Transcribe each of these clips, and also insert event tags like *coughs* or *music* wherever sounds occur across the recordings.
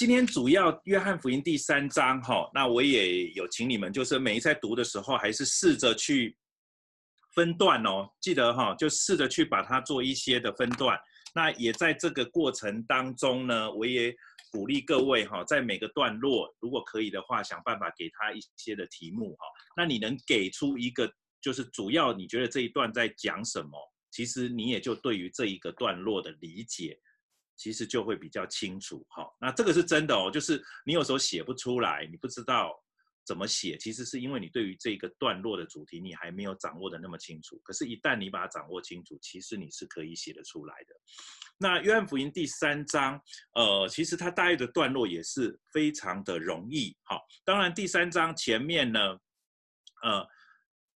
今天主要约翰福音第三章哈，那我也有请你们，就是每一次在读的时候，还是试着去分段哦，记得哈，就试着去把它做一些的分段。那也在这个过程当中呢，我也鼓励各位哈，在每个段落，如果可以的话，想办法给他一些的题目哈。那你能给出一个，就是主要你觉得这一段在讲什么？其实你也就对于这一个段落的理解。其实就会比较清楚，哈，那这个是真的哦，就是你有时候写不出来，你不知道怎么写，其实是因为你对于这个段落的主题你还没有掌握的那么清楚。可是，一旦你把它掌握清楚，其实你是可以写得出来的。那约翰福音第三章，呃，其实它大约的段落也是非常的容易，哈。当然，第三章前面呢，呃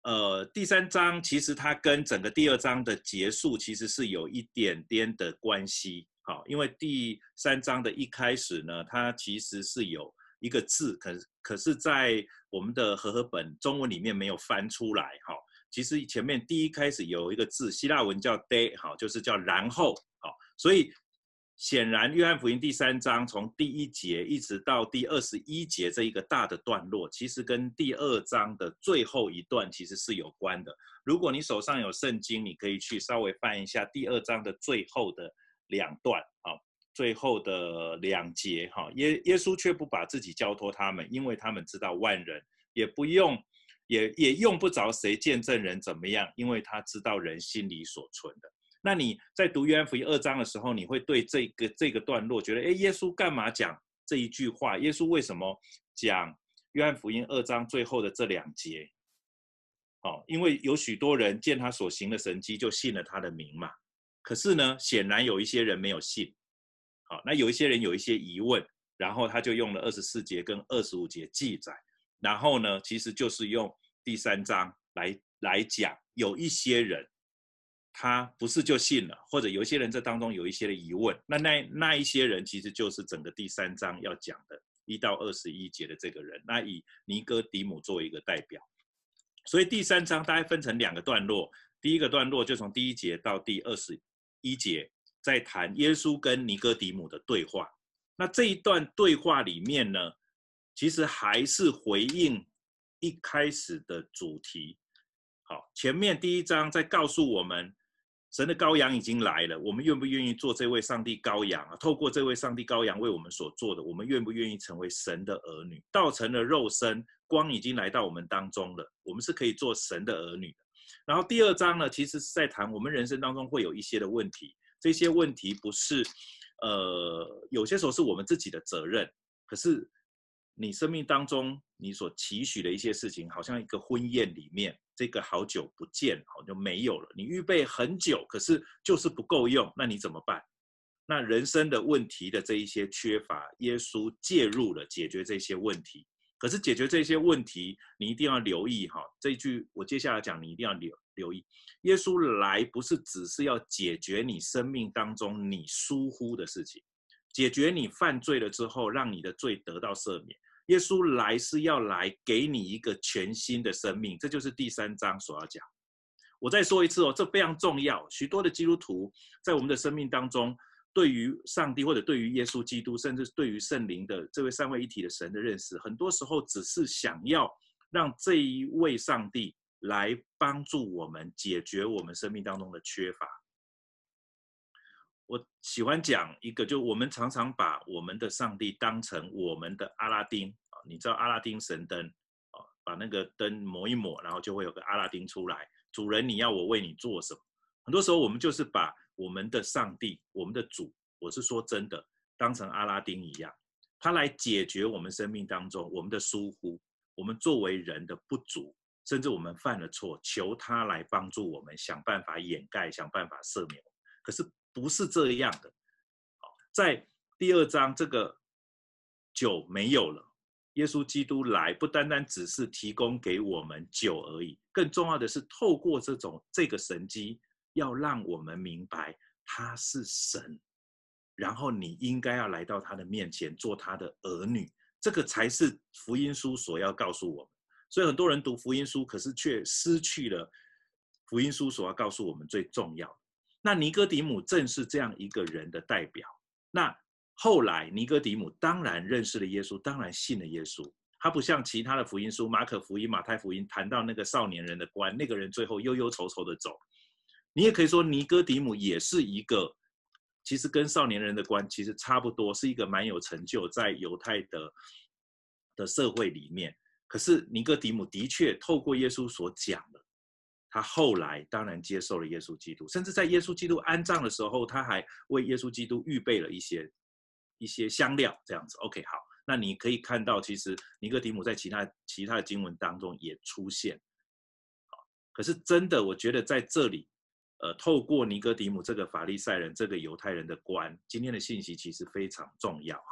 呃，第三章其实它跟整个第二章的结束其实是有一点点的关系。好，因为第三章的一开始呢，它其实是有一个字，可可是，在我们的和合本中文里面没有翻出来。哈，其实前面第一开始有一个字，希腊文叫 de，好，就是叫然后。好，所以显然约翰福音第三章从第一节一直到第二十一节这一个大的段落，其实跟第二章的最后一段其实是有关的。如果你手上有圣经，你可以去稍微翻一下第二章的最后的。两段啊，最后的两节哈，耶耶稣却不把自己交托他们，因为他们知道万人也不用，也也用不着谁见证人怎么样，因为他知道人心里所存的。那你在读约翰福音二章的时候，你会对这个这个段落觉得，哎，耶稣干嘛讲这一句话？耶稣为什么讲约翰福音二章最后的这两节？哦，因为有许多人见他所行的神迹，就信了他的名嘛。可是呢，显然有一些人没有信，好，那有一些人有一些疑问，然后他就用了二十四节跟二十五节记载，然后呢，其实就是用第三章来来讲，有一些人他不是就信了，或者有一些人这当中有一些的疑问，那那那一些人其实就是整个第三章要讲的一到二十一节的这个人，那以尼哥底姆作为一个代表，所以第三章大概分成两个段落，第一个段落就从第一节到第二十。一节在谈耶稣跟尼哥底母的对话，那这一段对话里面呢，其实还是回应一开始的主题。好，前面第一章在告诉我们，神的羔羊已经来了，我们愿不愿意做这位上帝羔羊啊？透过这位上帝羔羊为我们所做的，我们愿不愿意成为神的儿女？道成了肉身，光已经来到我们当中了，我们是可以做神的儿女的。然后第二章呢，其实是在谈我们人生当中会有一些的问题，这些问题不是，呃，有些时候是我们自己的责任，可是你生命当中你所期许的一些事情，好像一个婚宴里面，这个好久不见，好就没有了。你预备很久，可是就是不够用，那你怎么办？那人生的问题的这一些缺乏，耶稣介入了，解决这些问题。可是解决这些问题，你一定要留意哈，这一句我接下来讲，你一定要留留意。耶稣来不是只是要解决你生命当中你疏忽的事情，解决你犯罪了之后，让你的罪得到赦免。耶稣来是要来给你一个全新的生命，这就是第三章所要讲。我再说一次哦，这非常重要。许多的基督徒在我们的生命当中。对于上帝或者对于耶稣基督，甚至对于圣灵的这位三位一体的神的认识，很多时候只是想要让这一位上帝来帮助我们解决我们生命当中的缺乏。我喜欢讲一个，就我们常常把我们的上帝当成我们的阿拉丁啊，你知道阿拉丁神灯啊，把那个灯抹一抹，然后就会有个阿拉丁出来。主人，你要我为你做什么？很多时候我们就是把。我们的上帝，我们的主，我是说真的，当成阿拉丁一样，他来解决我们生命当中我们的疏忽，我们作为人的不足，甚至我们犯了错，求他来帮助我们，想办法掩盖，想办法赦免。可是不是这样的。好在第二章这个酒没有了，耶稣基督来不单单只是提供给我们酒而已，更重要的是透过这种这个神迹。要让我们明白他是神，然后你应该要来到他的面前做他的儿女，这个才是福音书所要告诉我们。所以很多人读福音书，可是却失去了福音书所要告诉我们最重要的。那尼哥底母正是这样一个人的代表。那后来尼哥底母当然认识了耶稣，当然信了耶稣。他不像其他的福音书，马可福音、马太福音谈到那个少年人的官，那个人最后忧忧愁愁的走。你也可以说尼哥底母也是一个，其实跟少年人的官其实差不多，是一个蛮有成就在犹太的的社会里面。可是尼哥底母的确透过耶稣所讲的，他后来当然接受了耶稣基督，甚至在耶稣基督安葬的时候，他还为耶稣基督预备了一些一些香料，这样子。OK，好。那你可以看到，其实尼哥底母在其他其他的经文当中也出现，可是真的，我觉得在这里，呃，透过尼哥底姆这个法利赛人，这个犹太人的官，今天的信息其实非常重要哈。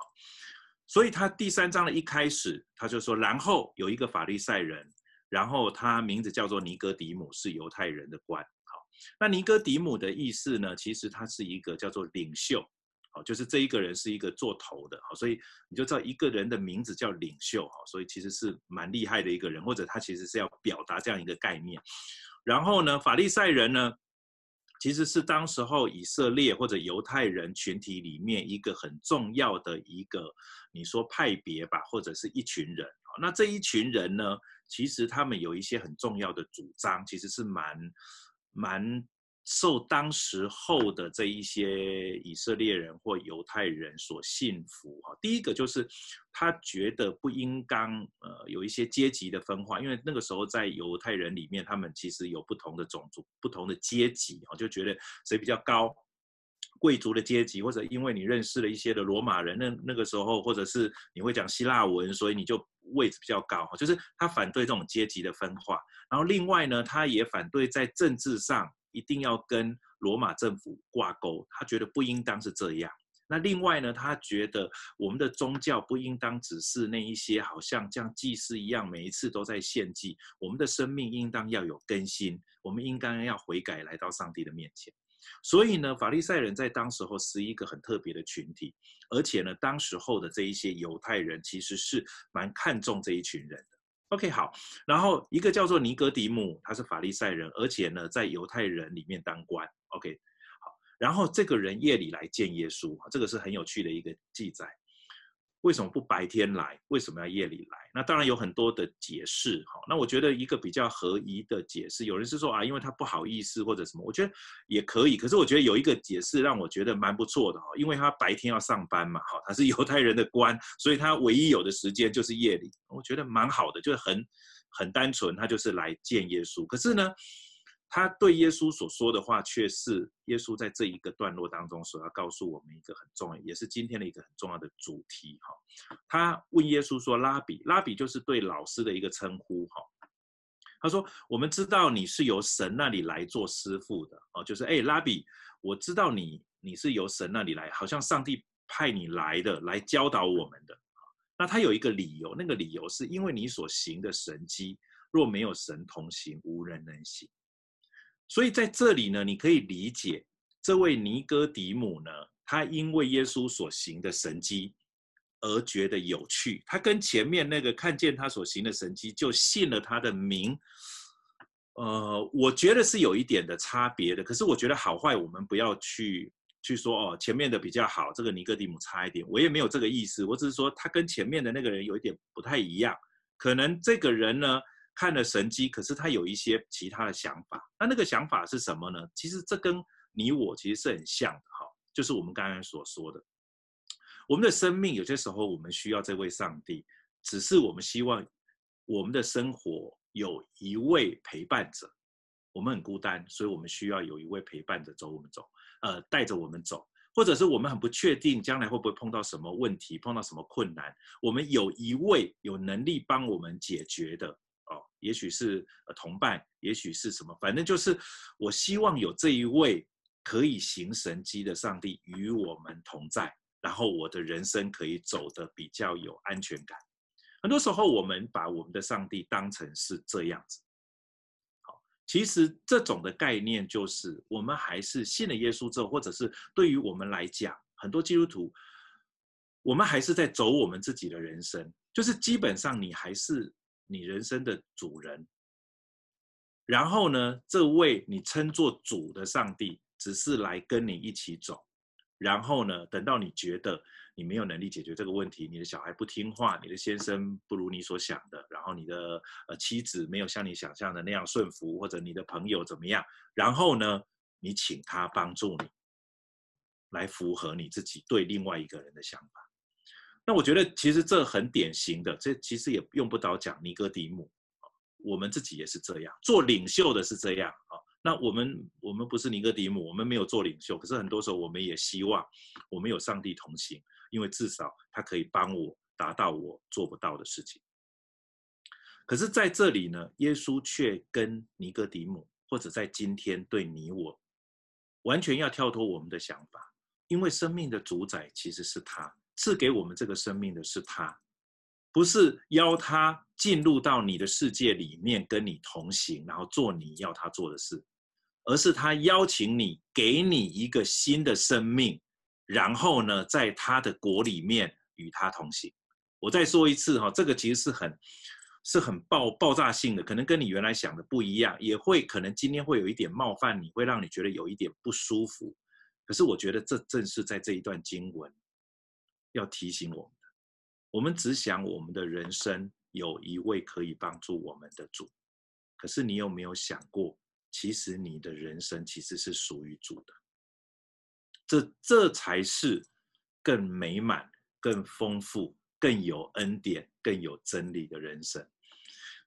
所以他第三章的一开始，他就说，然后有一个法利赛人，然后他名字叫做尼哥底姆，是犹太人的官。好，那尼哥底姆的意思呢，其实他是一个叫做领袖。好，就是这一个人是一个做头的，好，所以你就知道一个人的名字叫领袖，好，所以其实是蛮厉害的一个人，或者他其实是要表达这样一个概念。然后呢，法利赛人呢，其实是当时候以色列或者犹太人群体里面一个很重要的一个，你说派别吧，或者是一群人。那这一群人呢，其实他们有一些很重要的主张，其实是蛮蛮。受当时候的这一些以色列人或犹太人所信服哈，第一个就是他觉得不应当呃有一些阶级的分化，因为那个时候在犹太人里面，他们其实有不同的种族、不同的阶级啊，就觉得谁比较高，贵族的阶级，或者因为你认识了一些的罗马人，那那个时候或者是你会讲希腊文，所以你就位置比较高，就是他反对这种阶级的分化。然后另外呢，他也反对在政治上。一定要跟罗马政府挂钩，他觉得不应当是这样。那另外呢，他觉得我们的宗教不应当只是那一些好像像祭司一样，每一次都在献祭。我们的生命应当要有更新，我们应该要悔改，来到上帝的面前。所以呢，法利赛人在当时候是一个很特别的群体，而且呢，当时候的这一些犹太人其实是蛮看重这一群人的。OK，好，然后一个叫做尼哥底母，他是法利赛人，而且呢，在犹太人里面当官。OK，好，然后这个人夜里来见耶稣，这个是很有趣的一个记载。为什么不白天来？为什么要夜里来？那当然有很多的解释，哈。那我觉得一个比较合宜的解释，有人是说啊，因为他不好意思或者什么，我觉得也可以。可是我觉得有一个解释让我觉得蛮不错的，哈，因为他白天要上班嘛，哈，他是犹太人的官，所以他唯一有的时间就是夜里，我觉得蛮好的，就是很很单纯，他就是来见耶稣。可是呢，他对耶稣所说的话，却是耶稣在这一个段落当中所要告诉我们一个很重要，也是今天的一个很重要的主题。哈，他问耶稣说：“拉比，拉比就是对老师的一个称呼。”哈，他说：“我们知道你是由神那里来做师傅的。哦，就是哎，拉比，我知道你你是由神那里来，好像上帝派你来的，来教导我们的。那他有一个理由，那个理由是因为你所行的神迹，若没有神同行，无人能行。”所以在这里呢，你可以理解这位尼哥底母呢，他因为耶稣所行的神迹而觉得有趣。他跟前面那个看见他所行的神迹就信了他的名，呃，我觉得是有一点的差别的。可是我觉得好坏我们不要去去说哦，前面的比较好，这个尼哥底母差一点。我也没有这个意思，我只是说他跟前面的那个人有一点不太一样。可能这个人呢，看了神迹，可是他有一些其他的想法。那那个想法是什么呢？其实这跟你我其实是很像的哈，就是我们刚刚所说的，我们的生命有些时候我们需要这位上帝，只是我们希望我们的生活有一位陪伴者。我们很孤单，所以我们需要有一位陪伴者走我们走，呃，带着我们走，或者是我们很不确定将来会不会碰到什么问题，碰到什么困难，我们有一位有能力帮我们解决的。哦也许是同伴，也许是什么，反正就是我希望有这一位可以行神迹的上帝与我们同在，然后我的人生可以走得比较有安全感。很多时候我们把我们的上帝当成是这样子，好，其实这种的概念就是我们还是信了耶稣之后，或者是对于我们来讲，很多基督徒，我们还是在走我们自己的人生，就是基本上你还是。你人生的主人，然后呢，这位你称作主的上帝，只是来跟你一起走，然后呢，等到你觉得你没有能力解决这个问题，你的小孩不听话，你的先生不如你所想的，然后你的呃妻子没有像你想象的那样顺服，或者你的朋友怎么样，然后呢，你请他帮助你，来符合你自己对另外一个人的想法。那我觉得其实这很典型的，这其实也用不着讲尼哥底母，我们自己也是这样，做领袖的是这样啊。那我们我们不是尼哥底母，我们没有做领袖，可是很多时候我们也希望我们有上帝同行，因为至少他可以帮我达到我做不到的事情。可是在这里呢，耶稣却跟尼哥底母，或者在今天对你我，完全要跳脱我们的想法，因为生命的主宰其实是他，赐给我们这个生命的是他。不是邀他进入到你的世界里面跟你同行，然后做你要他做的事，而是他邀请你，给你一个新的生命，然后呢，在他的国里面与他同行。我再说一次哈，这个其实是很是很爆爆炸性的，可能跟你原来想的不一样，也会可能今天会有一点冒犯你，会让你觉得有一点不舒服。可是我觉得这正是在这一段经文要提醒我们。我们只想我们的人生有一位可以帮助我们的主，可是你有没有想过，其实你的人生其实是属于主的，这这才是更美满、更丰富、更有恩典、更有真理的人生。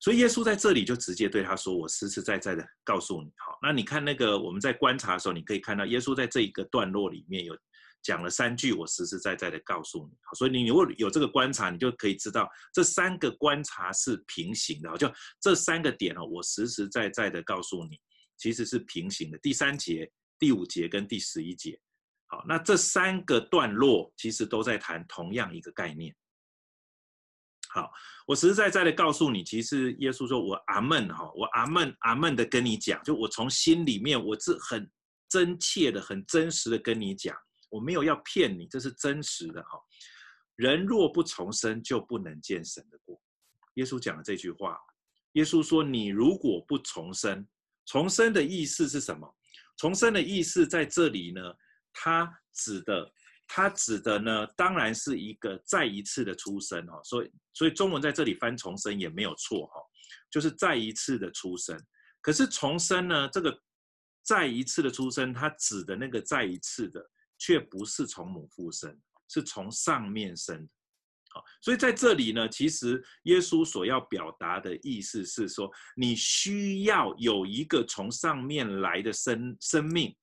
所以耶稣在这里就直接对他说：“我实实在在的告诉你，好，那你看那个我们在观察的时候，你可以看到耶稣在这一个段落里面有。”讲了三句，我实实在在的告诉你，所以你如果有这个观察，你就可以知道这三个观察是平行的，就这三个点哦，我实实在在的告诉你，其实是平行的。第三节、第五节跟第十一节，好，那这三个段落其实都在谈同样一个概念。好，我实实在在的告诉你，其实耶稣说我阿门哈，我阿门阿门的跟你讲，就我从心里面我是很真切的、很真实的跟你讲。我没有要骗你，这是真实的哈。人若不重生，就不能见神的国。耶稣讲了这句话。耶稣说：“你如果不重生，重生的意思是什么？重生的意思在这里呢？他指的，他指的呢，当然是一个再一次的出生哈。所以，所以中文在这里翻重生也没有错哈，就是再一次的出生。可是重生呢，这个再一次的出生，它指的那个再一次的。却不是从母腹生，是从上面生的。好，所以在这里呢，其实耶稣所要表达的意思是说，你需要有一个从上面来的生生命，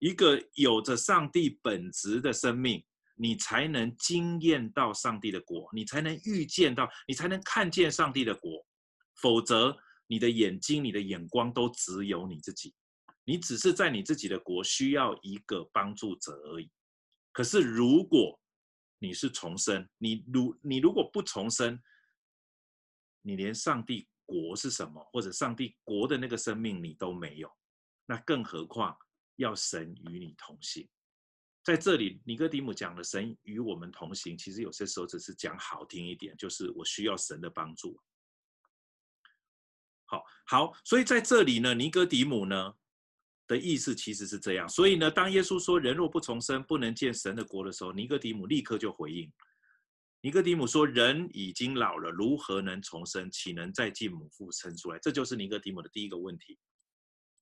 一个有着上帝本质的生命，你才能经验到上帝的国，你才能预见到，你才能看见上帝的国。否则，你的眼睛、你的眼光都只有你自己。你只是在你自己的国需要一个帮助者而已。可是如果你是重生，你如你如果不重生，你连上帝国是什么，或者上帝国的那个生命你都没有，那更何况要神与你同行。在这里，尼哥底母讲的神与我们同行，其实有些时候只是讲好听一点，就是我需要神的帮助。好，好，所以在这里呢，尼哥底母呢，的意思其实是这样，所以呢，当耶稣说“人若不重生，不能见神的国”的时候，尼哥底母立刻就回应。尼哥底母说：“人已经老了，如何能重生？岂能再进母腹生出来？”这就是尼哥底母的第一个问题：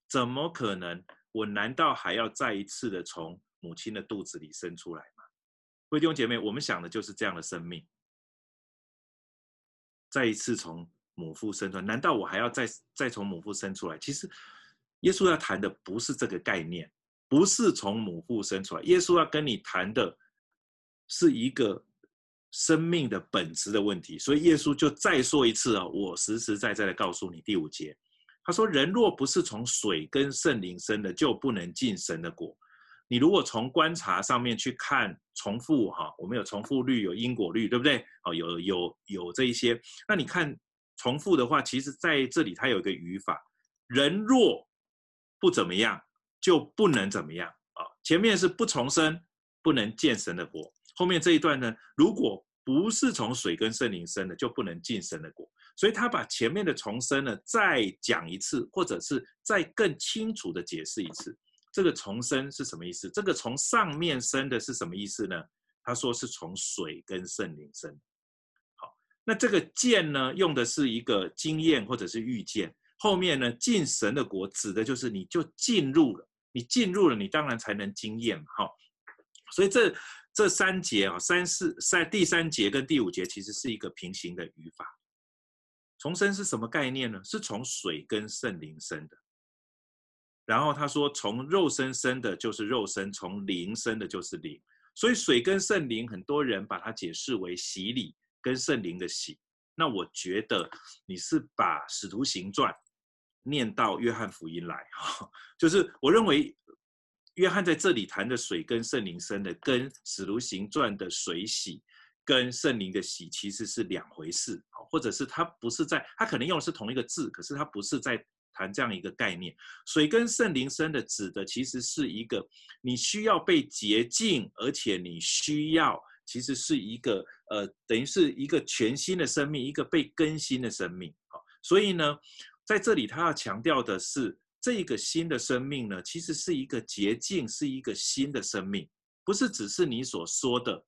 怎么可能？我难道还要再一次的从母亲的肚子里生出来吗？各位弟兄姐妹，我们想的就是这样的生命，再一次从母腹生出来，难道我还要再再从母腹生出来？其实。耶稣要谈的不是这个概念，不是从母腹生出来。耶稣要跟你谈的是一个生命的本质的问题。所以耶稣就再说一次啊，我实实在在的告诉你，第五节，他说：“人若不是从水跟圣灵生的，就不能进神的国。”你如果从观察上面去看重复哈，我们有重复率，有因果律，对不对？哦，有有有这一些。那你看重复的话，其实在这里它有一个语法，人若。不怎么样就不能怎么样啊！前面是不重生，不能见神的国。后面这一段呢，如果不是从水跟圣灵生的，就不能进神的国。所以他把前面的重生呢再讲一次，或者是再更清楚的解释一次。这个重生是什么意思？这个从上面生的是什么意思呢？他说是从水跟圣灵生。好，那这个见呢，用的是一个经验或者是预见。后面呢，进神的国指的就是你就进入了，你进入了，你当然才能经验嘛。好，所以这这三节啊，三四三第三节跟第五节其实是一个平行的语法。重生是什么概念呢？是从水跟圣灵生的。然后他说，从肉身生的就是肉身，从灵生的就是灵。所以水跟圣灵，很多人把它解释为洗礼跟圣灵的洗。那我觉得你是把使徒行传念到约翰福音来哈，就是我认为约翰在这里谈的水跟圣灵生的，跟使徒行传的水洗跟圣灵的洗其实是两回事，或者是他不是在，他可能用的是同一个字，可是他不是在。谈这样一个概念，水跟圣灵生的，指的其实是一个你需要被洁净，而且你需要，其实是一个呃，等于是一个全新的生命，一个被更新的生命。好，所以呢，在这里他要强调的是，这个新的生命呢，其实是一个捷径，是一个新的生命，不是只是你所说的，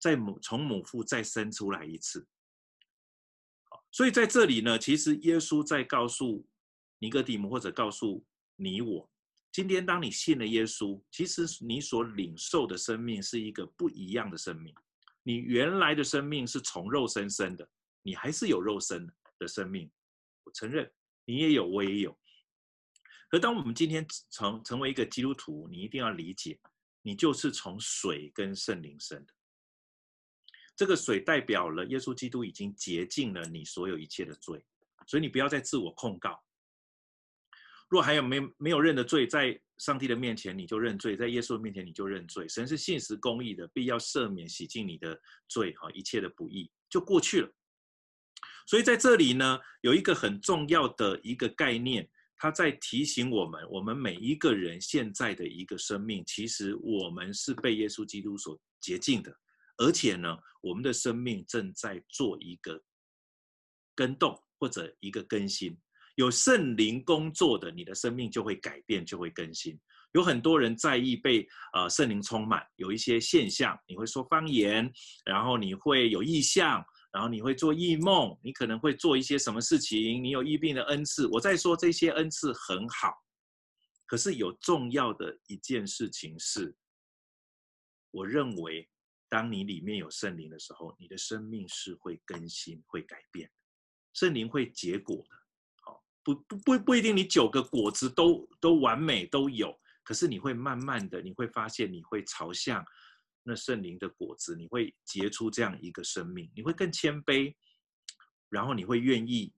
在母从母腹再生出来一次。所以在这里呢，其实耶稣在告诉。尼哥底母，或者告诉你我，今天当你信了耶稣，其实你所领受的生命是一个不一样的生命。你原来的生命是从肉身生的，你还是有肉身的生命。我承认，你也有，我也有。可当我们今天成成为一个基督徒，你一定要理解，你就是从水跟圣灵生的。这个水代表了耶稣基督已经洁净了你所有一切的罪，所以你不要再自我控告。若还有没没有认的罪，在上帝的面前你就认罪，在耶稣的面前你就认罪。神是信实公义的，必要赦免洗净你的罪，哈，一切的不义就过去了。所以在这里呢，有一个很重要的一个概念，它在提醒我们，我们每一个人现在的一个生命，其实我们是被耶稣基督所洁净的，而且呢，我们的生命正在做一个更动或者一个更新。有圣灵工作的，你的生命就会改变，就会更新。有很多人在意被呃圣灵充满，有一些现象，你会说方言，然后你会有异象，然后你会做异梦，你可能会做一些什么事情，你有医病的恩赐。我在说这些恩赐很好，可是有重要的一件事情是，我认为当你里面有圣灵的时候，你的生命是会更新、会改变，圣灵会结果的。好不不不不一定，你九个果子都都完美都有，可是你会慢慢的，你会发现你会朝向那圣灵的果子，你会结出这样一个生命，你会更谦卑，然后你会愿意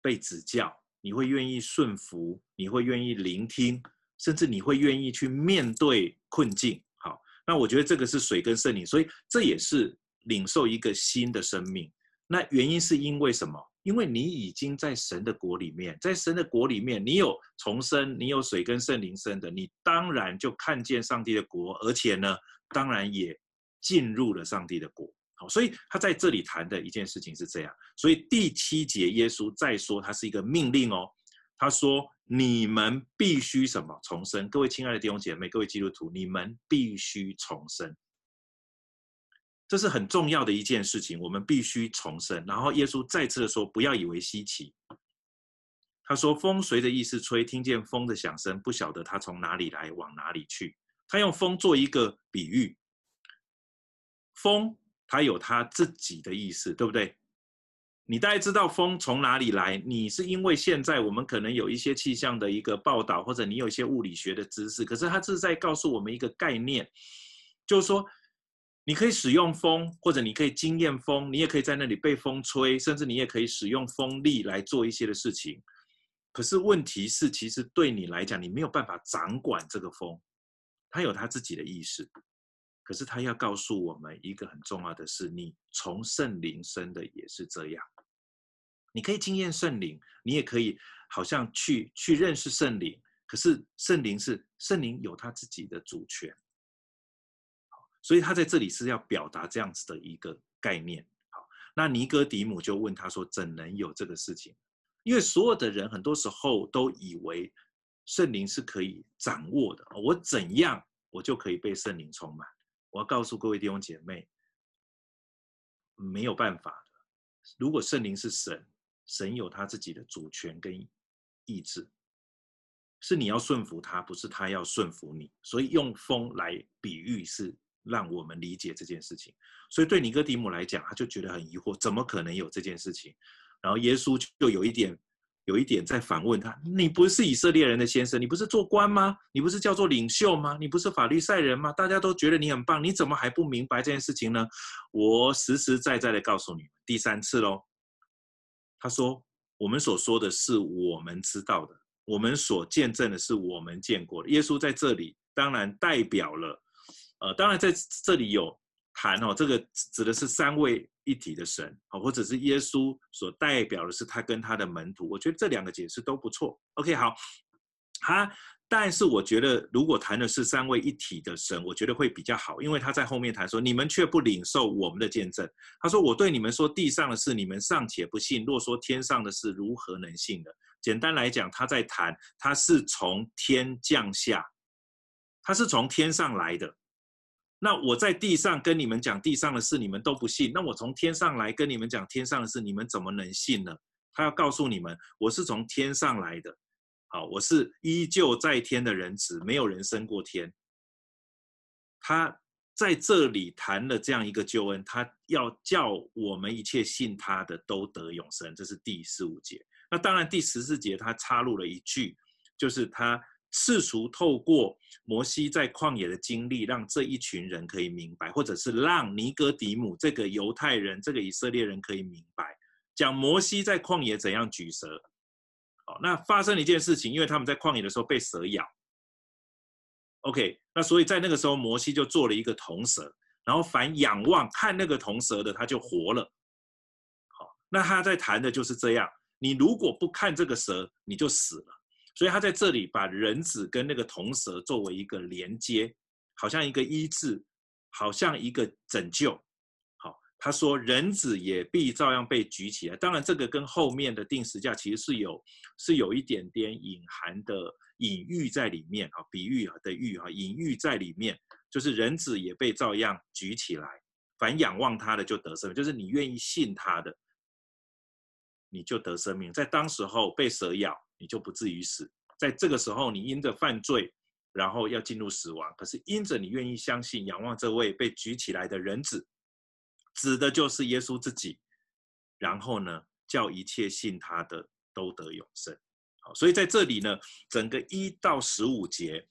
被指教，你会愿意顺服，你会愿意聆听，甚至你会愿意去面对困境。好，那我觉得这个是水跟圣灵，所以这也是领受一个新的生命。那原因是因为什么？因为你已经在神的国里面，在神的国里面，你有重生，你有水跟圣灵生的，你当然就看见上帝的国，而且呢，当然也进入了上帝的国。好，所以他在这里谈的一件事情是这样。所以第七节，耶稣再说，他是一个命令哦。他说：“你们必须什么？重生。”各位亲爱的弟兄姐妹，各位基督徒，你们必须重生。这是很重要的一件事情，我们必须重生。然后耶稣再次的说：“不要以为稀奇。”他说：“风随着意思吹，听见风的响声，不晓得它从哪里来，往哪里去。”他用风做一个比喻。风它有它自己的意思，对不对？你大概知道风从哪里来？你是因为现在我们可能有一些气象的一个报道，或者你有一些物理学的知识。可是它是在告诉我们一个概念，就是说。你可以使用风，或者你可以经验风，你也可以在那里被风吹，甚至你也可以使用风力来做一些的事情。可是问题是，其实对你来讲，你没有办法掌管这个风，它有它自己的意识。可是它要告诉我们一个很重要的是，你从圣灵生的也是这样。你可以经验圣灵，你也可以好像去去认识圣灵。可是圣灵是圣灵有他自己的主权。所以他在这里是要表达这样子的一个概念。好，那尼哥底母就问他说：“怎能有这个事情？”因为所有的人很多时候都以为圣灵是可以掌握的。我怎样，我就可以被圣灵充满；我要告诉各位弟兄姐妹，没有办法的。如果圣灵是神，神有他自己的主权跟意志，是你要顺服他，不是他要顺服你。所以用风来比喻是让我们理解这件事情。所以对尼哥底母来讲，他就觉得很疑惑，怎么可能有这件事情？然后耶稣就有一点。有一点在反问他：“你不是以色列人的先生，你不是做官吗？你不是叫做领袖吗？你不是法律赛人吗？大家都觉得你很棒，你怎么还不明白这件事情呢？”我实实在在的告诉你，第三次喽。他说：“我们所说的是我们知道的，我们所见证的是我们见过的。”耶稣在这里当然代表了，呃，当然在这里有。谈哦，这个指的是三位一体的神，好，或者是耶稣所代表的是他跟他的门徒，我觉得这两个解释都不错。OK，好，他，但是我觉得如果谈的是三位一体的神，我觉得会比较好，因为他在后面谈说，你们却不领受我们的见证。他说，我对你们说地上的事，你们尚且不信，若说天上的事，如何能信呢？简单来讲，他在谈，他是从天降下，他是从天上来的。那我在地上跟你们讲地上的事，你们都不信。那我从天上来跟你们讲天上的事，你们怎么能信呢？他要告诉你们，我是从天上来的，好，我是依旧在天的人子，没有人升过天。他在这里谈了这样一个救恩，他要叫我们一切信他的都得永生，这是第十五节。那当然第十四节他插入了一句，就是他。试图透过摩西在旷野的经历，让这一群人可以明白，或者是让尼哥底母这个犹太人、这个以色列人可以明白，讲摩西在旷野怎样举蛇。好，那发生了一件事情，因为他们在旷野的时候被蛇咬。OK，那所以在那个时候，摩西就做了一个铜蛇，然后凡仰望看那个铜蛇的，他就活了。好，那他在谈的就是这样，你如果不看这个蛇，你就死了。所以他在这里把人子跟那个铜蛇作为一个连接，好像一个医治，好像一个拯救。好，他说人子也必照样被举起来。当然，这个跟后面的定时架其实是有是有一点点隐含的隐喻在里面啊，比喻的喻啊，隐喻在里面，就是人子也被照样举起来，凡仰望他的就得生命，就是你愿意信他的，你就得生命。在当时候被蛇咬。你就不至于死，在这个时候，你因着犯罪，然后要进入死亡。可是因着你愿意相信、仰望这位被举起来的人子，指的就是耶稣自己。然后呢，叫一切信他的都得永生。好，所以在这里呢，整个一到十五节，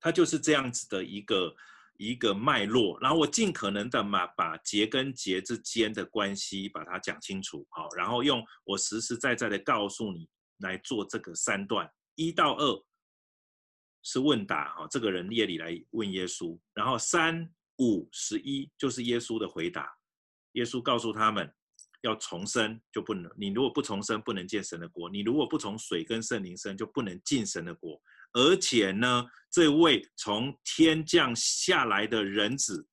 它就是这样子的一个一个脉络。然后我尽可能的嘛，把节跟节之间的关系把它讲清楚。好，然后用我实实在在的告诉你。来做这个三段，一到二是问答哈，这个人夜里来问耶稣，然后三五十一就是耶稣的回答。耶稣告诉他们，要重生就不能，你如果不重生，不能见神的国；你如果不从水跟圣灵生，就不能进神的国。而且呢，这位从天降下来的人子，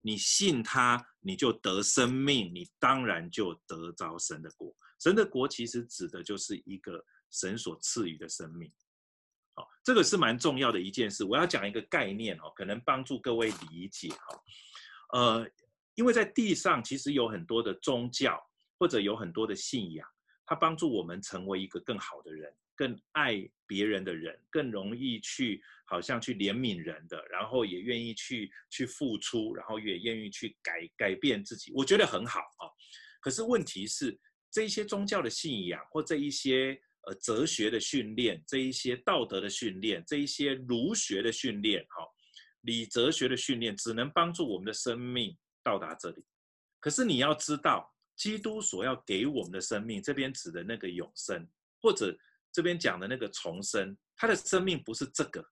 你信他，你就得生命，你当然就得着神的国。神的国其实指的就是一个神所赐予的生命，好，这个是蛮重要的一件事。我要讲一个概念哦，可能帮助各位理解哈。呃，因为在地上其实有很多的宗教或者有很多的信仰，它帮助我们成为一个更好的人，更爱别人的人，更容易去好像去怜悯人的，然后也愿意去去付出，然后也愿意去改改变自己。我觉得很好啊。可是问题是。这一些宗教的信仰，或这一些呃哲学的训练，这一些道德的训练，这一些儒学的训练，哈，理哲学的训练，只能帮助我们的生命到达这里。可是你要知道，基督所要给我们的生命，这边指的那个永生，或者这边讲的那个重生，他的生命不是这个，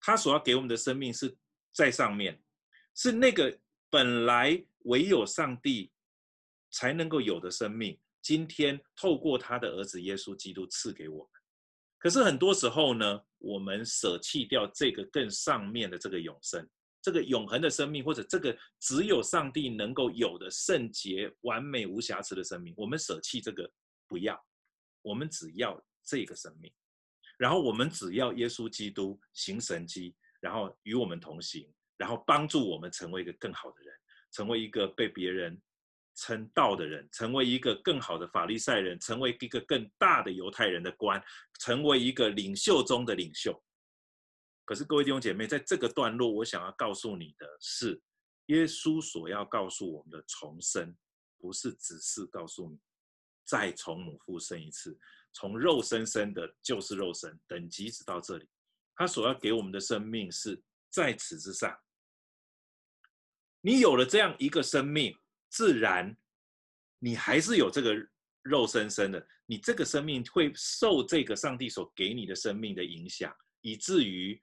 他所要给我们的生命是在上面，是那个本来唯有上帝。才能够有的生命，今天透过他的儿子耶稣基督赐给我们。可是很多时候呢，我们舍弃掉这个更上面的这个永生，这个永恒的生命，或者这个只有上帝能够有的圣洁、完美无瑕疵的生命，我们舍弃这个不要，我们只要这个生命，然后我们只要耶稣基督行神迹，然后与我们同行，然后帮助我们成为一个更好的人，成为一个被别人称道的人，成为一个更好的法利赛人，成为一个更大的犹太人的官，成为一个领袖中的领袖。可是各位弟兄姐妹，在这个段落，我想要告诉你的是，耶稣所要告诉我们的重生，不是只是告诉你再从母腹生一次，从肉身生的就是肉身，等级只到这里。他所要给我们的生命是在此之上。你有了这样一个生命，自然你还是有这个肉身生的，你这个生命会受这个上帝所给你的生命的影响，以至于。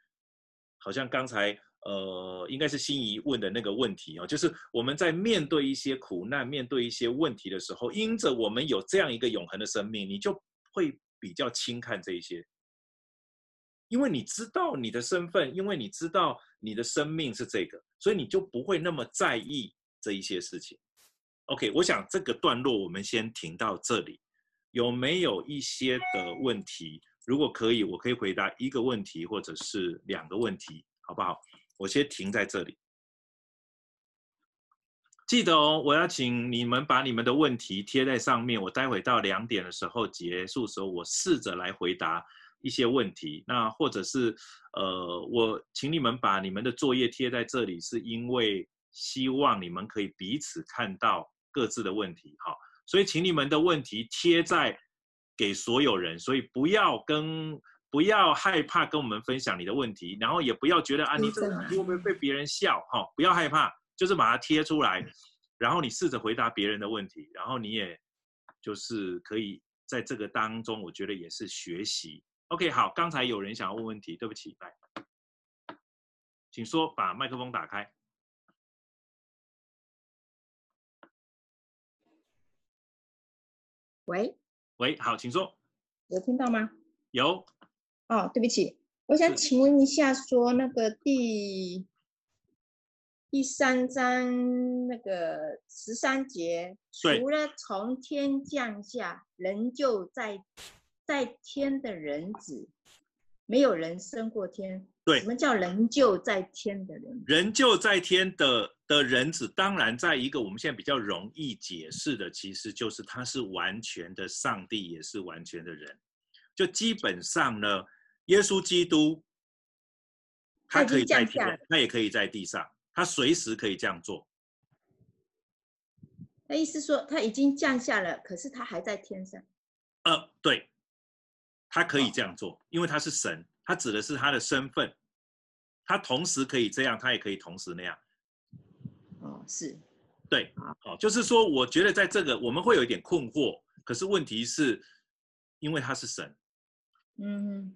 好像刚才呃，应该是心仪问的那个问题哦，就是我们在面对一些苦难、面对一些问题的时候，因着我们有这样一个永恒的生命，你就会比较轻看这一些，因为你知道你的身份，因为你知道你的生命是这个，所以你就不会那么在意这一些事情。OK，我想这个段落我们先停到这里，有没有一些的问题？如果可以，我可以回答一个问题或者是两个问题，好不好？我先停在这里。记得哦，我要请你们把你们的问题贴在上面。我待会到两点的时候结束的时候，我试着来回答一些问题。那或者是呃，我请你们把你们的作业贴在这里，是因为希望你们可以彼此看到各自的问题。好，所以请你们的问题贴在。给所有人，所以不要跟不要害怕跟我们分享你的问题，然后也不要觉得啊，你这个问题会不会被别人笑？哈，不要害怕，就是把它贴出来，然后你试着回答别人的问题，然后你也就是可以在这个当中，我觉得也是学习。OK，好，刚才有人想要问问题，对不起，来，请说，把麦克风打开。喂。喂，好，请说。有听到吗？有。哦，对不起，我想请问一下，说那个第第三章那个十三节，除了从天降下，仍旧在在天的人子，没有人升过天。对，什么叫人就在天的人？人就在天的的人子，当然，在一个我们现在比较容易解释的，其实就是他是完全的上帝，也是完全的人。就基本上呢，耶稣基督，他可以在天，他也可以在地上，他随时可以这样做。他意思说他已经降下了，可是他还在天上。呃，对，他可以这样做，因为他是神。他指的是他的身份，他同时可以这样，他也可以同时那样。哦，是，对，哦，就是说，我觉得在这个我们会有一点困惑，可是问题是，因为他是神，嗯，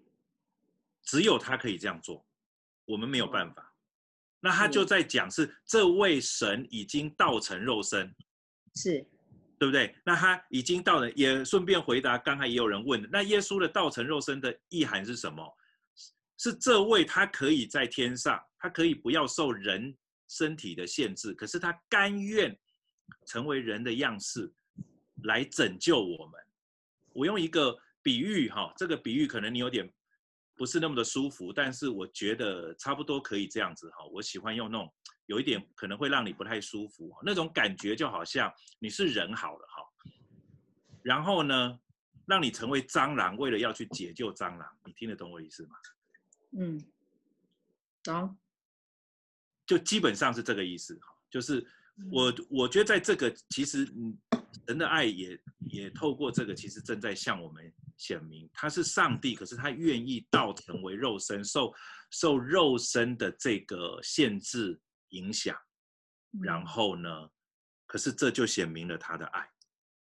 只有他可以这样做，我们没有办法。那他就在讲是这位神已经道成肉身，是。对不对？那他已经到了，也顺便回答刚才也有人问的，那耶稣的道成肉身的意涵是什么？是这位他可以在天上，他可以不要受人身体的限制，可是他甘愿成为人的样式来拯救我们。我用一个比喻哈，这个比喻可能你有点不是那么的舒服，但是我觉得差不多可以这样子哈。我喜欢用那种。有一点可能会让你不太舒服，那种感觉就好像你是人好了哈，然后呢，让你成为蟑螂，为了要去解救蟑螂，你听得懂我意思吗？嗯，懂。就基本上是这个意思哈，就是我我觉得在这个其实嗯，人的爱也也透过这个其实正在向我们显明，他是上帝，可是他愿意道成为肉身，受受肉身的这个限制。影响，然后呢？可是这就显明了他的爱。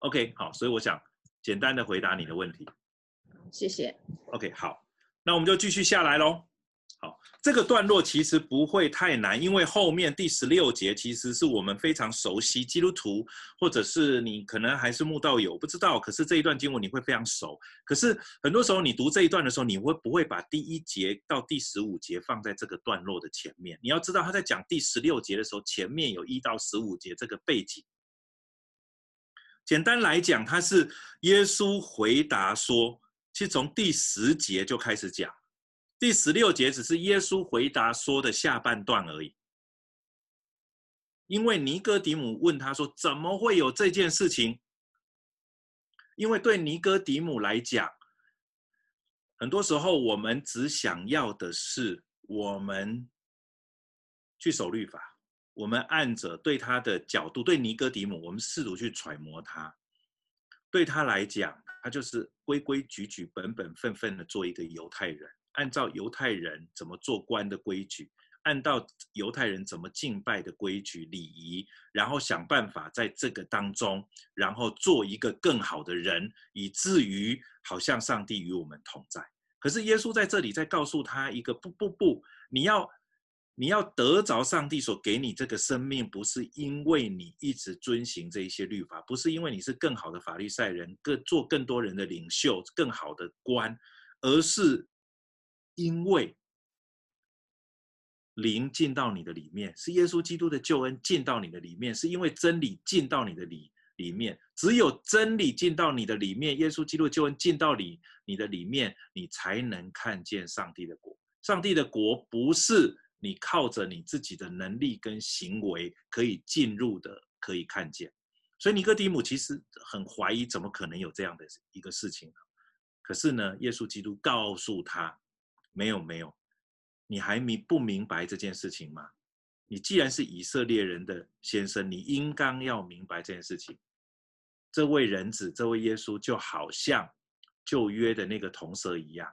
OK，好，所以我想简单的回答你的问题。谢谢。OK，好，那我们就继续下来喽。好，这个段落其实不会太难，因为后面第十六节其实是我们非常熟悉，基督徒或者是你可能还是慕道友，不知道。可是这一段经文你会非常熟。可是很多时候你读这一段的时候，你会不会把第一节到第十五节放在这个段落的前面？你要知道他在讲第十六节的时候，前面有一到十五节这个背景。简单来讲，他是耶稣回答说，其实从第十节就开始讲。第十六节只是耶稣回答说的下半段而已，因为尼哥底母问他说：“怎么会有这件事情？”因为对尼哥底母来讲，很多时候我们只想要的是我们去守律法，我们按着对他的角度，对尼哥底母，我们试图去揣摩他。对他来讲，他就是规规矩矩、本本分分的做一个犹太人，按照犹太人怎么做官的规矩。按照犹太人怎么敬拜的规矩礼仪，然后想办法在这个当中，然后做一个更好的人，以至于好像上帝与我们同在。可是耶稣在这里在告诉他一个不不不，你要你要得着上帝所给你这个生命，不是因为你一直遵行这一些律法，不是因为你是更好的法律赛人，更做更多人的领袖，更好的官，而是因为。灵进到你的里面，是耶稣基督的救恩进到你的里面，是因为真理进到你的里里面。只有真理进到你的里面，耶稣基督的救恩进到你你的里面，你才能看见上帝的国。上帝的国不是你靠着你自己的能力跟行为可以进入的，可以看见。所以尼哥底母其实很怀疑，怎么可能有这样的一个事情呢？可是呢，耶稣基督告诉他，没有，没有。你还明不明白这件事情吗？你既然是以色列人的先生，你应当要明白这件事情。这位人子，这位耶稣，就好像旧约的那个童蛇一样，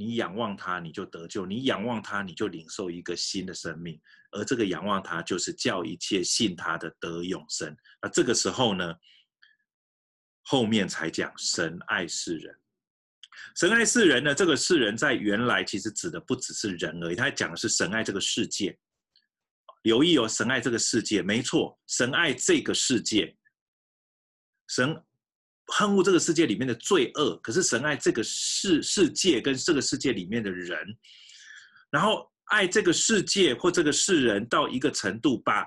你仰望他，你就得救；你仰望他，你就领受一个新的生命。而这个仰望他，就是叫一切信他的得永生。那这个时候呢，后面才讲神爱世人。神爱世人呢？这个世人在原来其实指的不只是人而已，他讲的是神爱这个世界。留意哦，神爱这个世界，没错，神爱这个世界，神恨恶这个世界里面的罪恶，可是神爱这个世世界跟这个世界里面的人，然后爱这个世界或这个世人到一个程度，把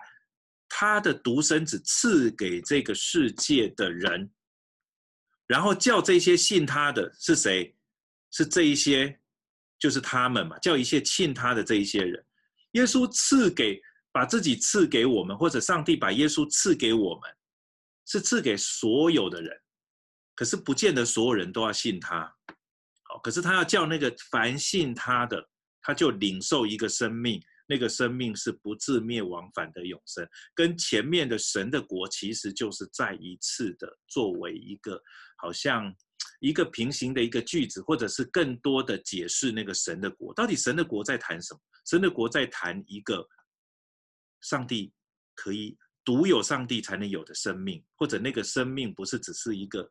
他的独生子赐给这个世界的人。然后叫这些信他的是谁？是这一些，就是他们嘛。叫一些信他的这一些人，耶稣赐给，把自己赐给我们，或者上帝把耶稣赐给我们，是赐给所有的人。可是不见得所有人都要信他。好，可是他要叫那个凡信他的，他就领受一个生命。那个生命是不自灭亡，反得永生。跟前面的神的国，其实就是再一次的作为一个，好像一个平行的一个句子，或者是更多的解释那个神的国。到底神的国在谈什么？神的国在谈一个上帝可以独有上帝才能有的生命，或者那个生命不是只是一个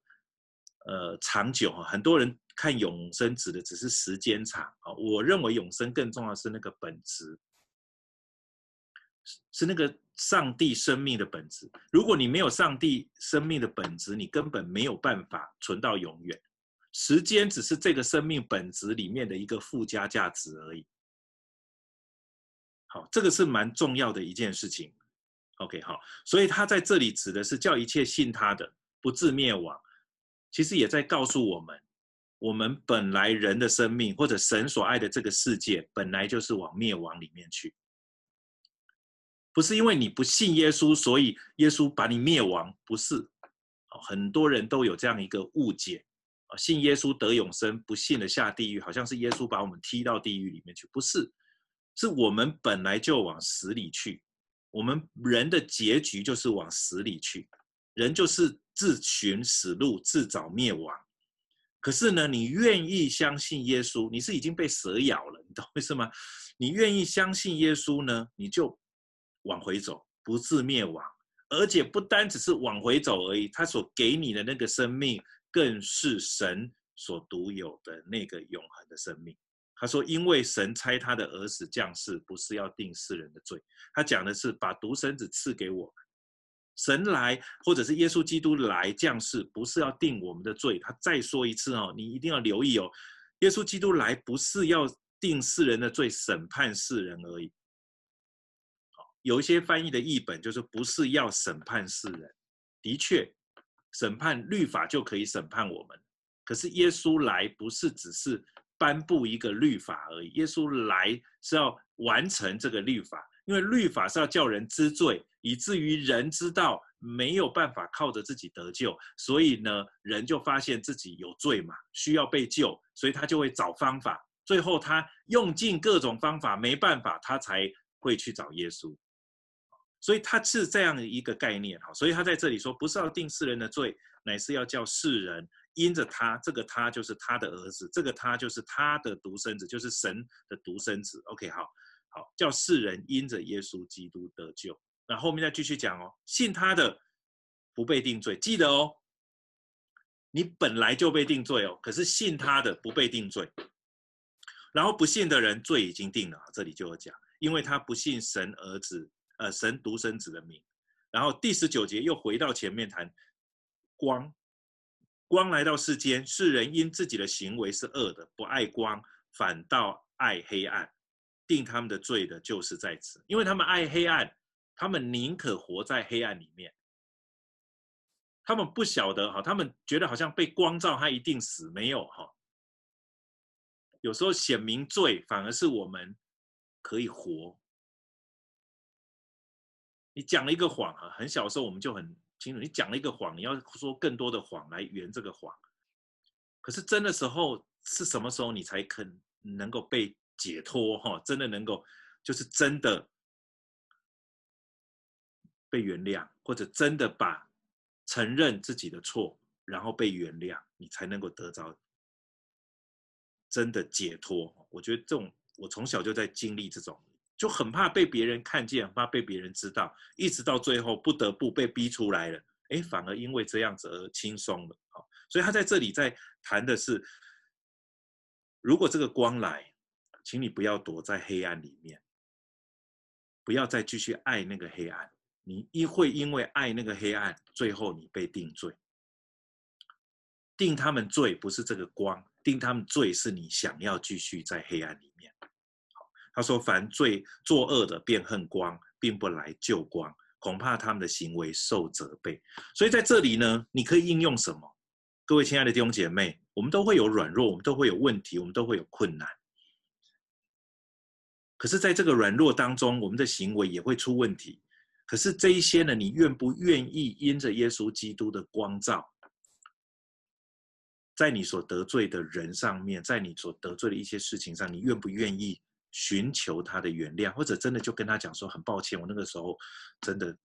呃长久哈。很多人看永生指的只是时间长啊，我认为永生更重要是那个本质。是那个上帝生命的本质。如果你没有上帝生命的本质，你根本没有办法存到永远。时间只是这个生命本质里面的一个附加价值而已。好，这个是蛮重要的一件事情。OK，好，所以他在这里指的是叫一切信他的不至灭亡。其实也在告诉我们，我们本来人的生命或者神所爱的这个世界，本来就是往灭亡里面去。不是因为你不信耶稣，所以耶稣把你灭亡，不是。很多人都有这样一个误解，信耶稣得永生，不信的下地狱，好像是耶稣把我们踢到地狱里面去，不是，是我们本来就往死里去，我们人的结局就是往死里去，人就是自寻死路，自找灭亡。可是呢，你愿意相信耶稣，你是已经被蛇咬了，你懂为什么？你愿意相信耶稣呢，你就。往回走，不自灭亡，而且不单只是往回走而已，他所给你的那个生命，更是神所独有的那个永恒的生命。他说：“因为神差他的儿子降世，不是要定世人的罪。他讲的是把独生子赐给我。神来，或者是耶稣基督来降世，不是要定我们的罪。他再说一次哦，你一定要留意哦，耶稣基督来不是要定世人的罪，审判世人而已。”好有一些翻译的译本就是不是要审判世人，的确，审判律法就可以审判我们。可是耶稣来不是只是颁布一个律法而已，耶稣来是要完成这个律法。因为律法是要叫人知罪，以至于人知道没有办法靠着自己得救，所以呢，人就发现自己有罪嘛，需要被救，所以他就会找方法。最后他用尽各种方法，没办法，他才会去找耶稣。所以他是这样的一个概念哈，所以他在这里说，不是要定世人的罪，乃是要叫世人因着他，这个他就是他的儿子，这个他就是他的独生子，就是神的独生子。OK，好，好，叫世人因着耶稣基督得救。那后面再继续讲哦，信他的不被定罪，记得哦，你本来就被定罪哦，可是信他的不被定罪。然后不信的人罪已经定了，这里就有讲，因为他不信神儿子。呃，神独生子的名，然后第十九节又回到前面谈光，光来到世间，世人因自己的行为是恶的，不爱光，反倒爱黑暗，定他们的罪的就是在此，因为他们爱黑暗，他们宁可活在黑暗里面，他们不晓得哈，他们觉得好像被光照，他一定死，没有哈，有时候显明罪，反而是我们可以活。你讲了一个谎啊，很小的时候我们就很清楚，你讲了一个谎，你要说更多的谎来圆这个谎。可是真的时候是什么时候你才肯能够被解脱哈？真的能够就是真的被原谅，或者真的把承认自己的错，然后被原谅，你才能够得着真的解脱。我觉得这种我从小就在经历这种。就很怕被别人看见，很怕被别人知道，一直到最后不得不被逼出来了。哎，反而因为这样子而轻松了。所以他在这里在谈的是，如果这个光来，请你不要躲在黑暗里面，不要再继续爱那个黑暗。你一会因为爱那个黑暗，最后你被定罪。定他们罪不是这个光，定他们罪是你想要继续在黑暗里面。他说：“凡罪作恶的，便恨光，并不来救光，恐怕他们的行为受责备。所以在这里呢，你可以应用什么？各位亲爱的弟兄姐妹，我们都会有软弱，我们都会有问题，我们都会有困难。可是，在这个软弱当中，我们的行为也会出问题。可是这一些呢，你愿不愿意因着耶稣基督的光照，在你所得罪的人上面，在你所得罪的一些事情上，你愿不愿意？”寻求他的原谅，或者真的就跟他讲说，很抱歉，我那个时候真的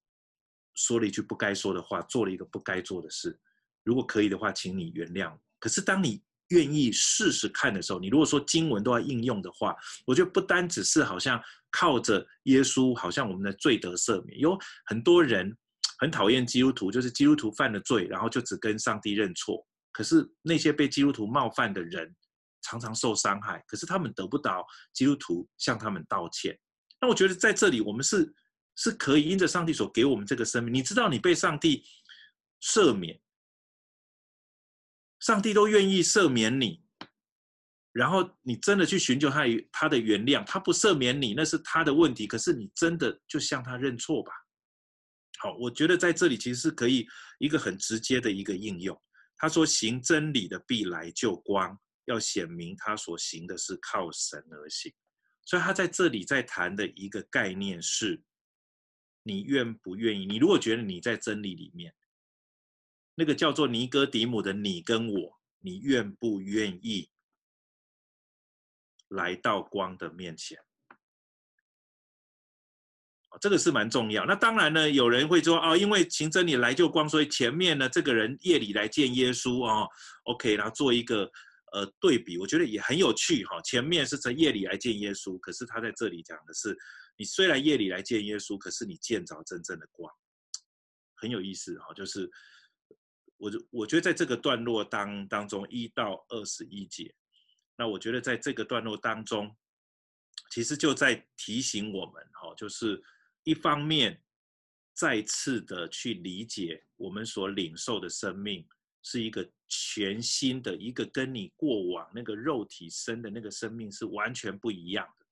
说了一句不该说的话，做了一个不该做的事。如果可以的话，请你原谅。可是当你愿意试试看的时候，你如果说经文都要应用的话，我觉得不单只是好像靠着耶稣，好像我们的罪得赦免。有很多人很讨厌基督徒，就是基督徒犯了罪，然后就只跟上帝认错。可是那些被基督徒冒犯的人，常常受伤害，可是他们得不到基督徒向他们道歉。那我觉得在这里，我们是是可以因着上帝所给我们这个生命，你知道你被上帝赦免，上帝都愿意赦免你，然后你真的去寻求他他的原谅，他不赦免你那是他的问题，可是你真的就向他认错吧。好，我觉得在这里其实是可以一个很直接的一个应用。他说：“行真理的必来就光。”要显明他所行的是靠神而行，所以他在这里在谈的一个概念是：你愿不愿意？你如果觉得你在真理里面，那个叫做尼哥底母的你跟我，你愿不愿意来到光的面前？这个是蛮重要。那当然呢，有人会说哦，因为行真理来就光，所以前面呢，这个人夜里来见耶稣哦，OK，然后做一个。呃，对比我觉得也很有趣哈。前面是在夜里来见耶稣，可是他在这里讲的是，你虽然夜里来见耶稣，可是你见着真正的光，很有意思哈。就是我我觉得在这个段落当当中一到二十一节，那我觉得在这个段落当中，其实就在提醒我们哈，就是一方面再次的去理解我们所领受的生命。是一个全新的一个，跟你过往那个肉体生的那个生命是完全不一样的，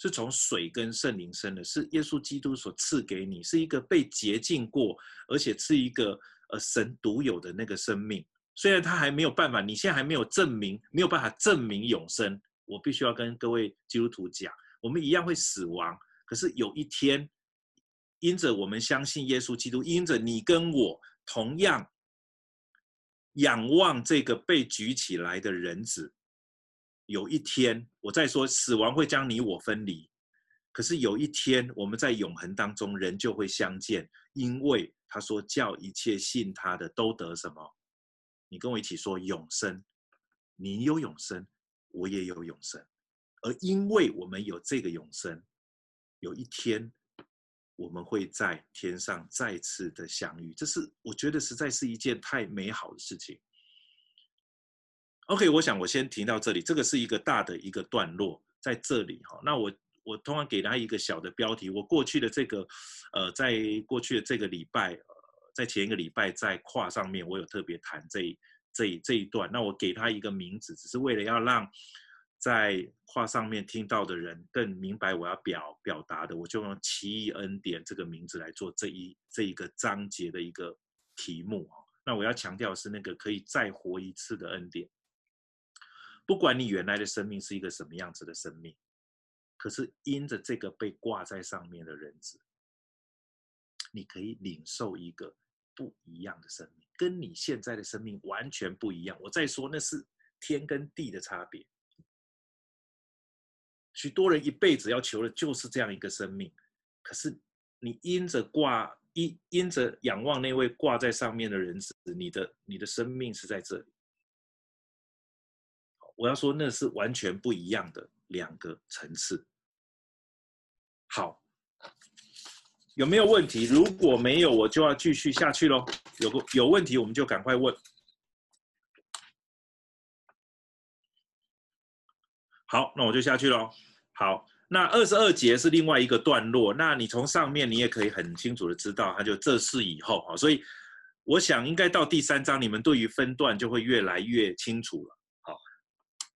是从水跟圣灵生的，是耶稣基督所赐给你，是一个被洁净过，而且是一个呃神独有的那个生命。虽然他还没有办法，你现在还没有证明，没有办法证明永生。我必须要跟各位基督徒讲，我们一样会死亡，可是有一天，因着我们相信耶稣基督，因着你跟我同样仰望这个被举起来的人子，有一天，我再说，死亡会将你我分离。可是有一天，我们在永恒当中，人就会相见，因为他说叫一切信他的都得什么？你跟我一起说永生。你有永生，我也有永生。而因为我们有这个永生，有一天我们会在天上再次的相遇。这是我觉得实在是一件太美好的事情。OK，我想我先停到这里。这个是一个大的一个段落，在这里哈。那我。我通常给他一个小的标题。我过去的这个，呃，在过去的这个礼拜，呃，在前一个礼拜在跨上面，我有特别谈这这一这一段。那我给他一个名字，只是为了要让在跨上面听到的人更明白我要表表达的，我就用奇异恩典这个名字来做这一这一个章节的一个题目。那我要强调是那个可以再活一次的恩典，不管你原来的生命是一个什么样子的生命。可是因着这个被挂在上面的人子，你可以领受一个不一样的生命，跟你现在的生命完全不一样。我再说，那是天跟地的差别。许多人一辈子要求的就是这样一个生命，可是你因着挂，因因着仰望那位挂在上面的人子，你的你的生命是在这里。我要说，那是完全不一样的两个层次。好，有没有问题？如果没有，我就要继续下去喽。有个有问题，我们就赶快问。好，那我就下去喽。好，那二十二节是另外一个段落。那你从上面你也可以很清楚的知道，它就这是以后啊。所以我想应该到第三章，你们对于分段就会越来越清楚了。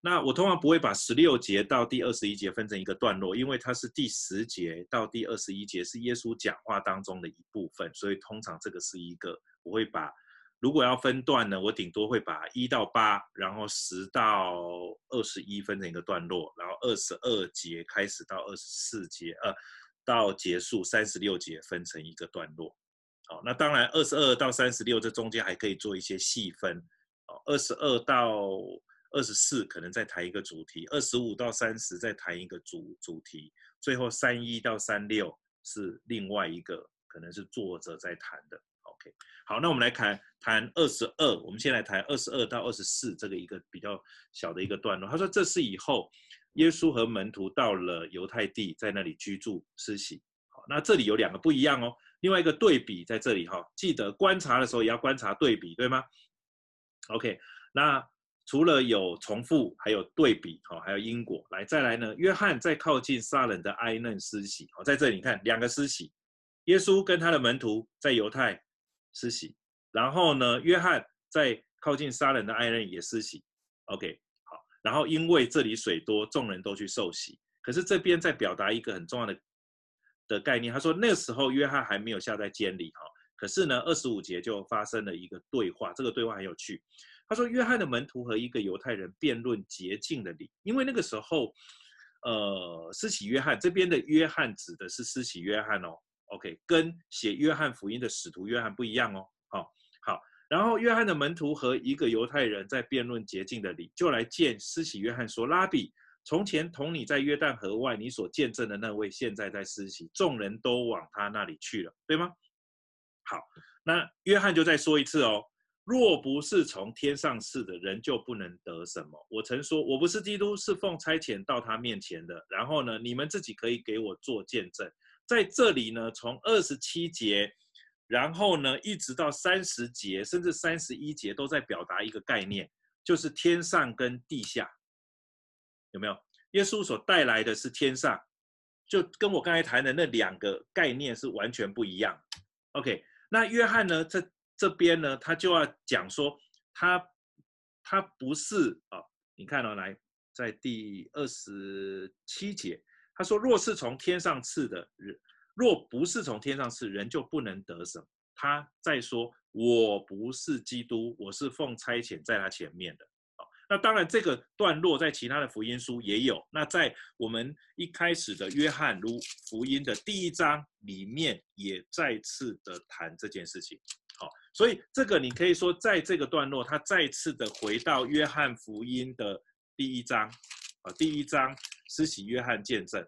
那我通常不会把十六节到第二十一节分成一个段落，因为它是第十节到第二十一节是耶稣讲话当中的一部分，所以通常这个是一个我会把，如果要分段呢，我顶多会把一到八，然后十到二十一分成一个段落，然后二十二节开始到二十四节，呃，到结束三十六节分成一个段落。好，那当然二十二到三十六这中间还可以做一些细分，哦，二十二到。二十四可能再谈一个主题，二十五到三十再谈一个主主题，最后三一到三六是另外一个，可能是作者在谈的。OK，好，那我们来看谈二十二，我们先来谈二十二到二十四这个一个比较小的一个段落。他说这是以后耶稣和门徒到了犹太地，在那里居住施洗。好，那这里有两个不一样哦，另外一个对比在这里哈，记得观察的时候也要观察对比，对吗？OK，那。除了有重复，还有对比，好，还有因果。来，再来呢？约翰在靠近撒冷的哀嫩施洗，好，在这里你看两个施洗，耶稣跟他的门徒在犹太施洗，然后呢，约翰在靠近撒冷的哀嫩也施洗。OK，好，然后因为这里水多，众人都去受洗。可是这边在表达一个很重要的的概念，他说那个时候约翰还没有下在监里，哈，可是呢，二十五节就发生了一个对话，这个对话很有趣。他说：“约翰的门徒和一个犹太人辩论洁净的礼，因为那个时候，呃，施洗约翰这边的约翰指的是施洗约翰哦，OK，跟写约翰福音的使徒约翰不一样哦。好，好，然后约翰的门徒和一个犹太人在辩论洁净的礼，就来见施洗约翰说：‘拉比，从前同你在约旦河外，你所见证的那位，现在在施洗，众人都往他那里去了，对吗？’好，那约翰就再说一次哦。”若不是从天上赐的，人就不能得什么。我曾说，我不是基督，是奉差遣到他面前的。然后呢，你们自己可以给我做见证。在这里呢，从二十七节，然后呢，一直到三十节，甚至三十一节，都在表达一个概念，就是天上跟地下，有没有？耶稣所带来的是天上，就跟我刚才谈的那两个概念是完全不一样。OK，那约翰呢？这这边呢，他就要讲说，他他不是啊，你看到、哦、来，在第二十七节，他说，若是从天上赐的人，若不是从天上赐，人就不能得什么。他在说，我不是基督，我是奉差遣在他前面的。那当然，这个段落在其他的福音书也有。那在我们一开始的约翰福音的第一章里面，也再次的谈这件事情。所以这个你可以说，在这个段落，他再次的回到约翰福音的第一章啊，第一章施洗约翰见证。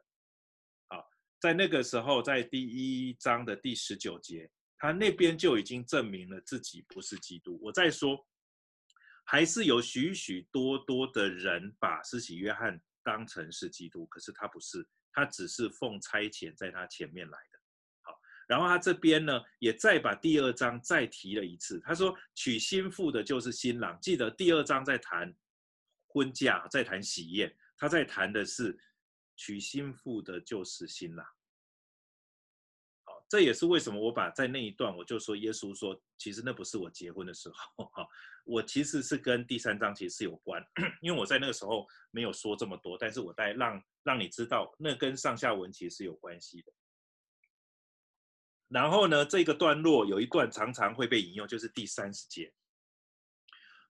好，在那个时候，在第一章的第十九节，他那边就已经证明了自己不是基督。我再说。还是有许许多多的人把施洗约翰当成是基督，可是他不是，他只是奉差遣在他前面来的。然后他这边呢，也再把第二章再提了一次。他说娶新妇的就是新郎。记得第二章在谈婚嫁，在谈喜宴，他在谈的是娶新妇的就是新郎。好这也是为什么我把在那一段我就说耶稣说，其实那不是我结婚的时候哈，我其实是跟第三章其实是有关，*clears throat* 因为我在那个时候没有说这么多，但是我在让让你知道那跟上下文其实是有关系的。然后呢，这个段落有一段常常会被引用，就是第三十节，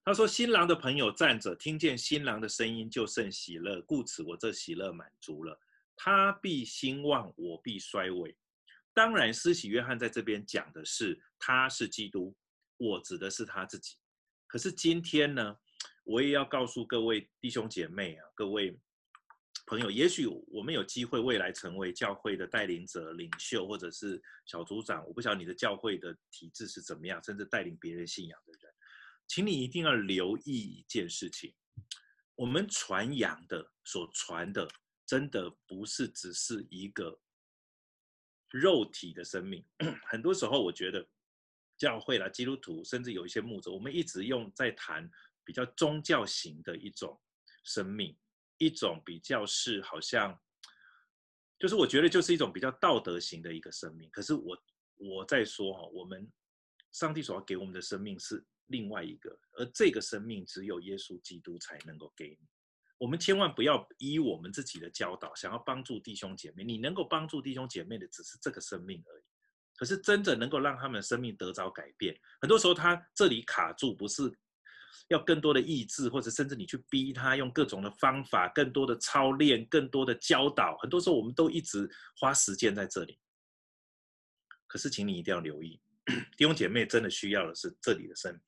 他说新郎的朋友站着，听见新郎的声音就甚喜乐，故此我这喜乐满足了，他必兴旺，我必衰微。当然，施洗约翰在这边讲的是他是基督，我指的是他自己。可是今天呢，我也要告诉各位弟兄姐妹啊，各位朋友，也许我们有机会未来成为教会的带领者、领袖，或者是小组长。我不晓得你的教会的体制是怎么样，甚至带领别人信仰的人，请你一定要留意一件事情：我们传扬的、所传的，真的不是只是一个。肉体的生命，*clears throat* 很多时候我觉得教会啦、基督徒，甚至有一些牧者，我们一直用在谈比较宗教型的一种生命，一种比较是好像，就是我觉得就是一种比较道德型的一个生命。可是我我在说哈，我们上帝所要给我们的生命是另外一个，而这个生命只有耶稣基督才能够给你。我们千万不要依我们自己的教导，想要帮助弟兄姐妹。你能够帮助弟兄姐妹的只是这个生命而已。可是真的能够让他们的生命得着改变，很多时候他这里卡住，不是要更多的意志，或者甚至你去逼他用各种的方法，更多的操练，更多的教导。很多时候我们都一直花时间在这里。可是，请你一定要留意，*coughs* 弟兄姐妹真的需要的是这里的生命。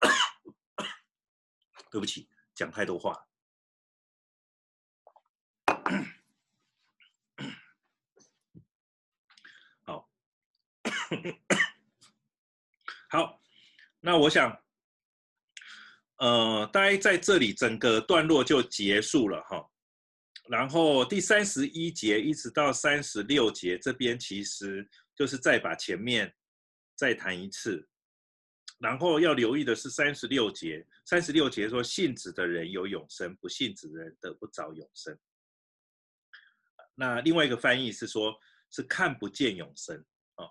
*coughs* 对不起，讲太多话。*coughs* 好，好，那我想，呃，大概在这里整个段落就结束了哈。然后第三十一节一直到三十六节这边，其实就是再把前面再谈一次。然后要留意的是三十六节，三十六节说信子的人有永生，不信子的人得不着永生。那另外一个翻译是说，是看不见永生哦。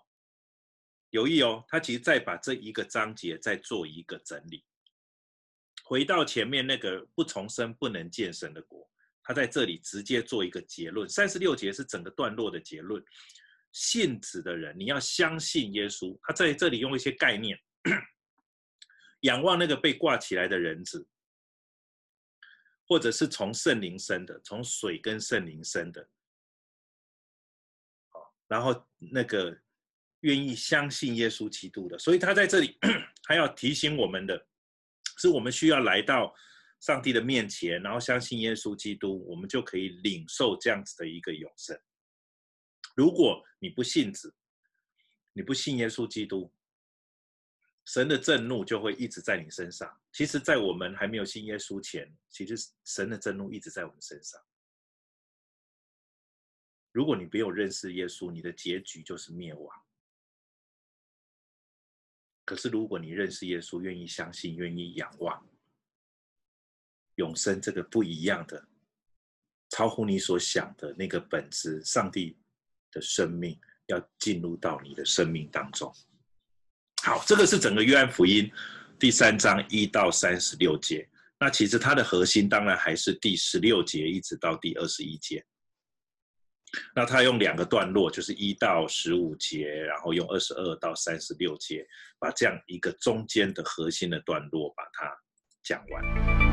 留意哦，他其实再把这一个章节再做一个整理，回到前面那个不重生不能见神的国，他在这里直接做一个结论。三十六节是整个段落的结论。信子的人，你要相信耶稣。他在这里用一些概念，仰望那个被挂起来的人子，或者是从圣灵生的，从水跟圣灵生的。然后那个愿意相信耶稣基督的，所以他在这里 *coughs* 还要提醒我们的，是我们需要来到上帝的面前，然后相信耶稣基督，我们就可以领受这样子的一个永生。如果你不信子，你不信耶稣基督，神的震怒就会一直在你身上。其实，在我们还没有信耶稣前，其实神的震怒一直在我们身上。如果你没有认识耶稣，你的结局就是灭亡。可是如果你认识耶稣，愿意相信，愿意仰望，永生这个不一样的，超乎你所想的那个本质，上帝的生命要进入到你的生命当中。好，这个是整个约翰福音第三章一到三十六节。那其实它的核心当然还是第十六节一直到第二十一节。那他用两个段落，就是一到十五节，然后用二十二到三十六节，把这样一个中间的核心的段落把它讲完。